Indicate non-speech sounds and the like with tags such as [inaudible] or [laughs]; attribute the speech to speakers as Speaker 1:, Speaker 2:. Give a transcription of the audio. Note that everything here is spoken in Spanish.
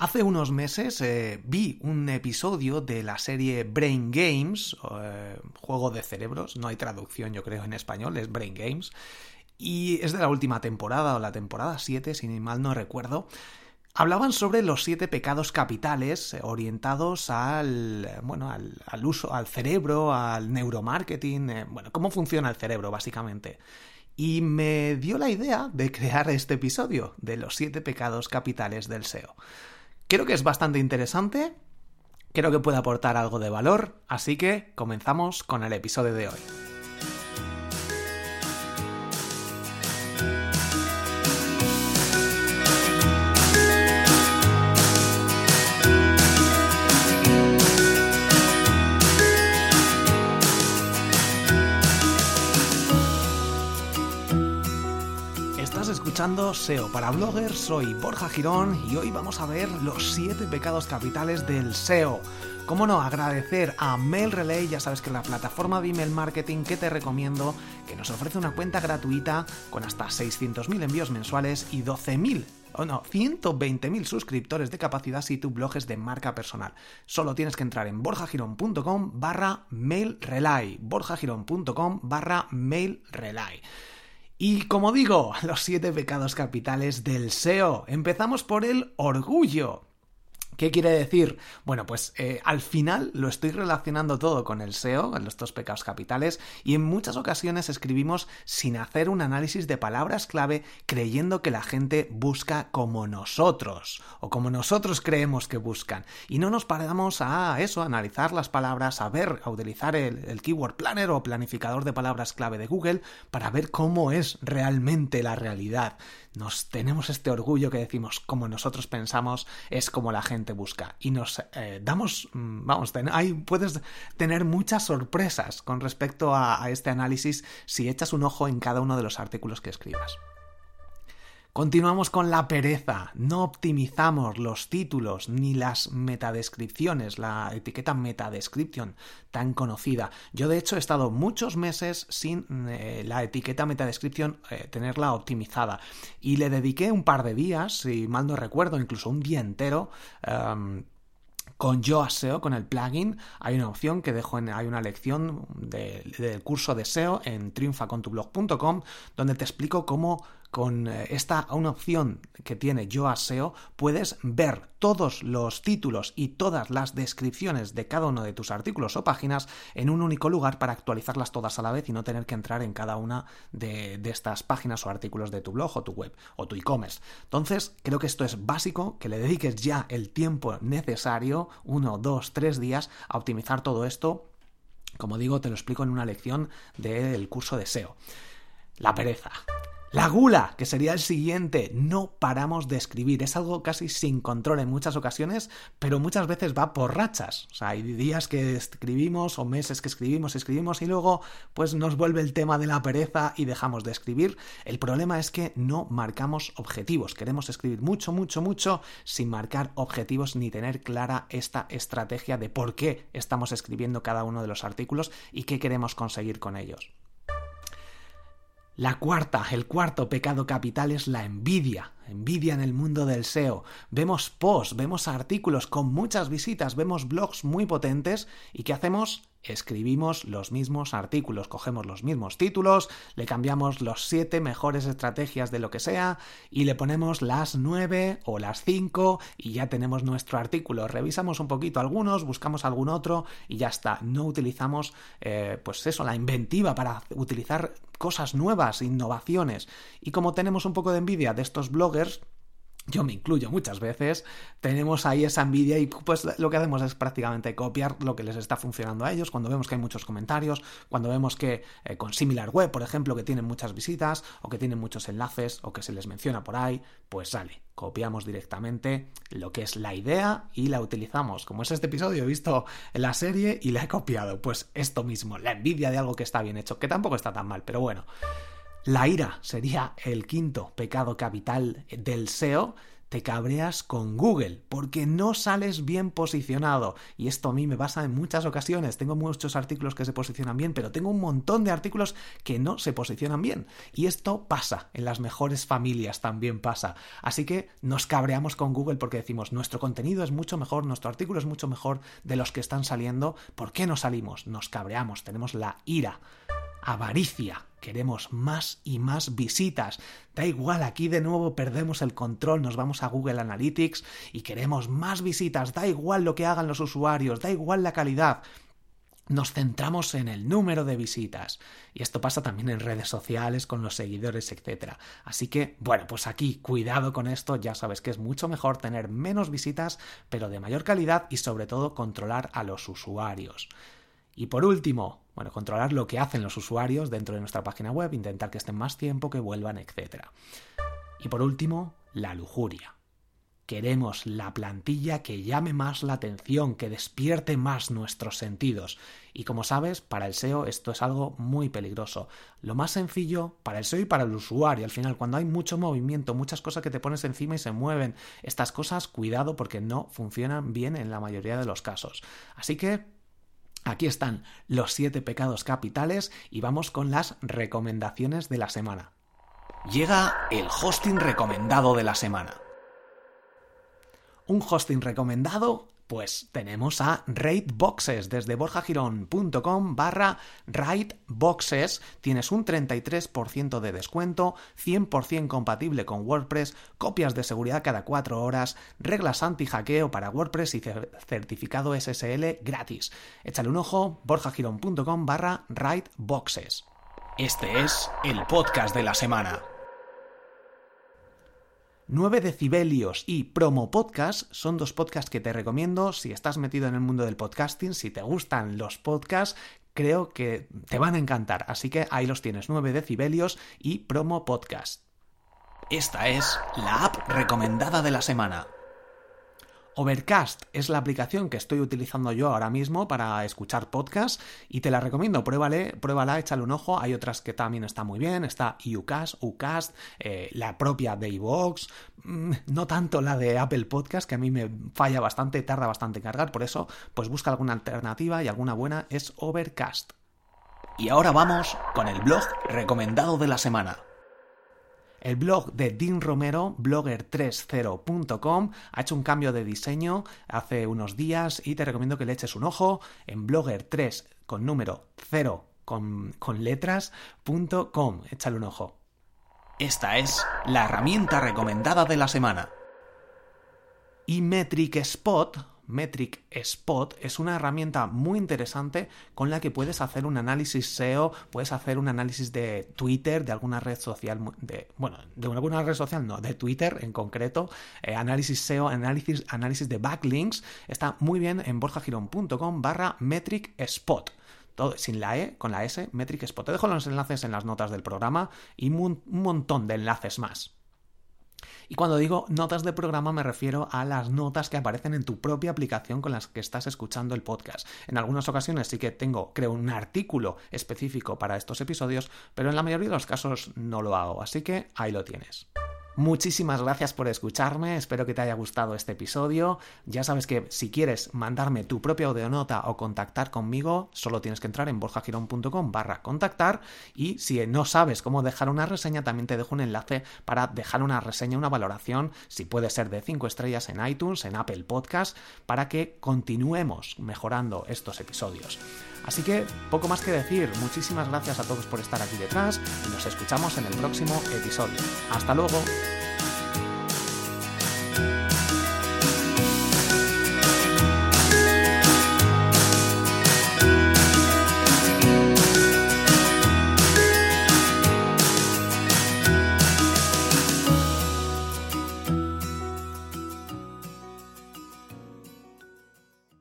Speaker 1: Hace unos meses eh, vi un episodio de la serie Brain Games, eh, juego de cerebros, no hay traducción yo creo en español, es Brain Games, y es de la última temporada o la temporada 7, si mal no recuerdo. Hablaban sobre los siete pecados capitales eh, orientados al, bueno, al, uso, al cerebro, al neuromarketing, bueno, cómo funciona el cerebro básicamente y me dio la idea de crear este episodio de los siete pecados capitales del SEO. Creo que es bastante interesante, creo que puede aportar algo de valor, así que comenzamos con el episodio de hoy. SEO para bloggers, soy Borja Girón y hoy vamos a ver los 7 pecados capitales del SEO. Cómo no, agradecer a Mail Relay, ya sabes que es la plataforma de email marketing que te recomiendo, que nos ofrece una cuenta gratuita con hasta 600.000 envíos mensuales y 12.000 o no, 120.000 suscriptores de capacidad si tu blog es de marca personal. Solo tienes que entrar en borjagirón.com barra mailrelay, borjagirón.com barra mailrelay. Y como digo, [laughs] los siete pecados capitales del SEO. Empezamos por el orgullo. ¿Qué quiere decir? Bueno, pues eh, al final lo estoy relacionando todo con el SEO, con los dos pecados capitales, y en muchas ocasiones escribimos sin hacer un análisis de palabras clave creyendo que la gente busca como nosotros, o como nosotros creemos que buscan. Y no nos paramos a eso, a analizar las palabras, a ver, a utilizar el, el Keyword Planner o planificador de palabras clave de Google para ver cómo es realmente la realidad nos tenemos este orgullo que decimos como nosotros pensamos es como la gente busca. Y nos eh, damos mm, vamos ahí puedes tener muchas sorpresas con respecto a este análisis si echas un ojo en cada uno de los artículos que escribas Continuamos con la pereza. No optimizamos los títulos ni las metadescripciones, la etiqueta metadescription tan conocida. Yo de hecho he estado muchos meses sin eh, la etiqueta metadescription eh, tenerla optimizada y le dediqué un par de días, si mal no recuerdo, incluso un día entero. Em, con Yoa SEO, con el plugin, hay una opción que dejo en, hay una lección del curso de SEO en triunfacontublog.com donde te explico cómo con eh, esta una opción que tiene Yoa SEO puedes ver todos los títulos y todas las descripciones de cada uno de tus artículos o páginas en un único lugar para actualizarlas todas a la vez y no tener que entrar en cada una de, de estas páginas o artículos de tu blog o tu web o tu e-commerce. Entonces, creo que esto es básico, que le dediques ya el tiempo necesario, uno, dos, tres días, a optimizar todo esto. Como digo, te lo explico en una lección del curso de SEO. La pereza. La gula, que sería el siguiente, no paramos de escribir. Es algo casi sin control en muchas ocasiones, pero muchas veces va por rachas. O sea, hay días que escribimos o meses que escribimos, escribimos y luego pues nos vuelve el tema de la pereza y dejamos de escribir. El problema es que no marcamos objetivos. Queremos escribir mucho, mucho, mucho sin marcar objetivos ni tener clara esta estrategia de por qué estamos escribiendo cada uno de los artículos y qué queremos conseguir con ellos. La cuarta, el cuarto pecado capital es la envidia envidia en el mundo del SEO. Vemos posts, vemos artículos con muchas visitas, vemos blogs muy potentes y ¿qué hacemos? Escribimos los mismos artículos, cogemos los mismos títulos, le cambiamos los siete mejores estrategias de lo que sea y le ponemos las nueve o las cinco y ya tenemos nuestro artículo. Revisamos un poquito algunos, buscamos algún otro y ya está. No utilizamos, eh, pues eso, la inventiva para utilizar cosas nuevas, innovaciones. Y como tenemos un poco de envidia de estos blogs, yo me incluyo muchas veces, tenemos ahí esa envidia y pues lo que hacemos es prácticamente copiar lo que les está funcionando a ellos cuando vemos que hay muchos comentarios, cuando vemos que eh, con Similar Web, por ejemplo, que tienen muchas visitas o que tienen muchos enlaces o que se les menciona por ahí, pues sale, copiamos directamente lo que es la idea y la utilizamos. Como es este episodio, he visto la serie y la he copiado, pues esto mismo, la envidia de algo que está bien hecho, que tampoco está tan mal, pero bueno. La ira sería el quinto pecado capital del SEO. te cabreas con Google porque no sales bien posicionado. Y esto a mí me pasa en muchas ocasiones. Tengo muchos artículos que se posicionan bien, pero tengo un montón de artículos que no se posicionan bien. Y esto pasa, en las mejores familias también pasa. Así que nos cabreamos con Google porque decimos, nuestro contenido es mucho mejor, nuestro artículo es mucho mejor de los que están saliendo. ¿Por qué no salimos? Nos cabreamos, tenemos la ira avaricia. Queremos más y más visitas. Da igual, aquí de nuevo perdemos el control, nos vamos a Google Analytics y queremos más visitas. Da igual lo que hagan los usuarios, da igual la calidad. Nos centramos en el número de visitas. Y esto pasa también en redes sociales, con los seguidores, etc. Así que, bueno, pues aquí, cuidado con esto, ya sabes que es mucho mejor tener menos visitas, pero de mayor calidad y sobre todo controlar a los usuarios. Y por último, bueno, controlar lo que hacen los usuarios dentro de nuestra página web, intentar que estén más tiempo, que vuelvan, etc. Y por último, la lujuria. Queremos la plantilla que llame más la atención, que despierte más nuestros sentidos. Y como sabes, para el SEO esto es algo muy peligroso. Lo más sencillo para el SEO y para el usuario. Al final, cuando hay mucho movimiento, muchas cosas que te pones encima y se mueven, estas cosas, cuidado porque no funcionan bien en la mayoría de los casos. Así que Aquí están los siete pecados capitales y vamos con las recomendaciones de la semana. Llega el hosting recomendado de la semana. Un hosting recomendado pues tenemos a Raidboxes desde borjagirón.com barra Raidboxes. Tienes un 33% de descuento, 100% compatible con WordPress, copias de seguridad cada 4 horas, reglas anti-hackeo para WordPress y certificado SSL gratis. Échale un ojo, borjagirón.com barra Raidboxes. Este es el podcast de la semana. 9 decibelios y Promo Podcast son dos podcasts que te recomiendo si estás metido en el mundo del podcasting, si te gustan los podcasts, creo que te van a encantar. Así que ahí los tienes, 9 decibelios y Promo Podcast. Esta es la app recomendada de la semana. Overcast es la aplicación que estoy utilizando yo ahora mismo para escuchar podcasts y te la recomiendo. Pruébale, pruébala, échale un ojo. Hay otras que también están muy bien. Está Ucast, Ucast, eh, la propia Daybox, mm, no tanto la de Apple Podcast, que a mí me falla bastante, tarda bastante en cargar. Por eso, pues busca alguna alternativa y alguna buena es Overcast. Y ahora vamos con el blog recomendado de la semana. El blog de Dean Romero, blogger30.com, ha hecho un cambio de diseño hace unos días y te recomiendo que le eches un ojo en blogger3 con número 0 con, con letras.com. Échale un ojo. Esta es la herramienta recomendada de la semana. Y Metric Spot Metric Spot es una herramienta muy interesante con la que puedes hacer un análisis SEO, puedes hacer un análisis de Twitter, de alguna red social, de, bueno, de alguna red social no, de Twitter en concreto, eh, análisis SEO, análisis, análisis de backlinks, está muy bien en borjagirón.com barra Metric Spot. Todo, sin la E, con la S, Metric Spot. Te dejo los enlaces en las notas del programa y un montón de enlaces más. Y cuando digo notas de programa me refiero a las notas que aparecen en tu propia aplicación con las que estás escuchando el podcast. En algunas ocasiones sí que tengo, creo, un artículo específico para estos episodios, pero en la mayoría de los casos no lo hago, así que ahí lo tienes. Muchísimas gracias por escucharme, espero que te haya gustado este episodio. Ya sabes que si quieres mandarme tu propia audionota o contactar conmigo, solo tienes que entrar en borjagirón.com barra contactar y si no sabes cómo dejar una reseña, también te dejo un enlace para dejar una reseña, una valoración, si puede ser de 5 estrellas en iTunes, en Apple Podcast, para que continuemos mejorando estos episodios. Así que poco más que decir, muchísimas gracias a todos por estar aquí detrás y nos escuchamos en el próximo episodio. Hasta luego.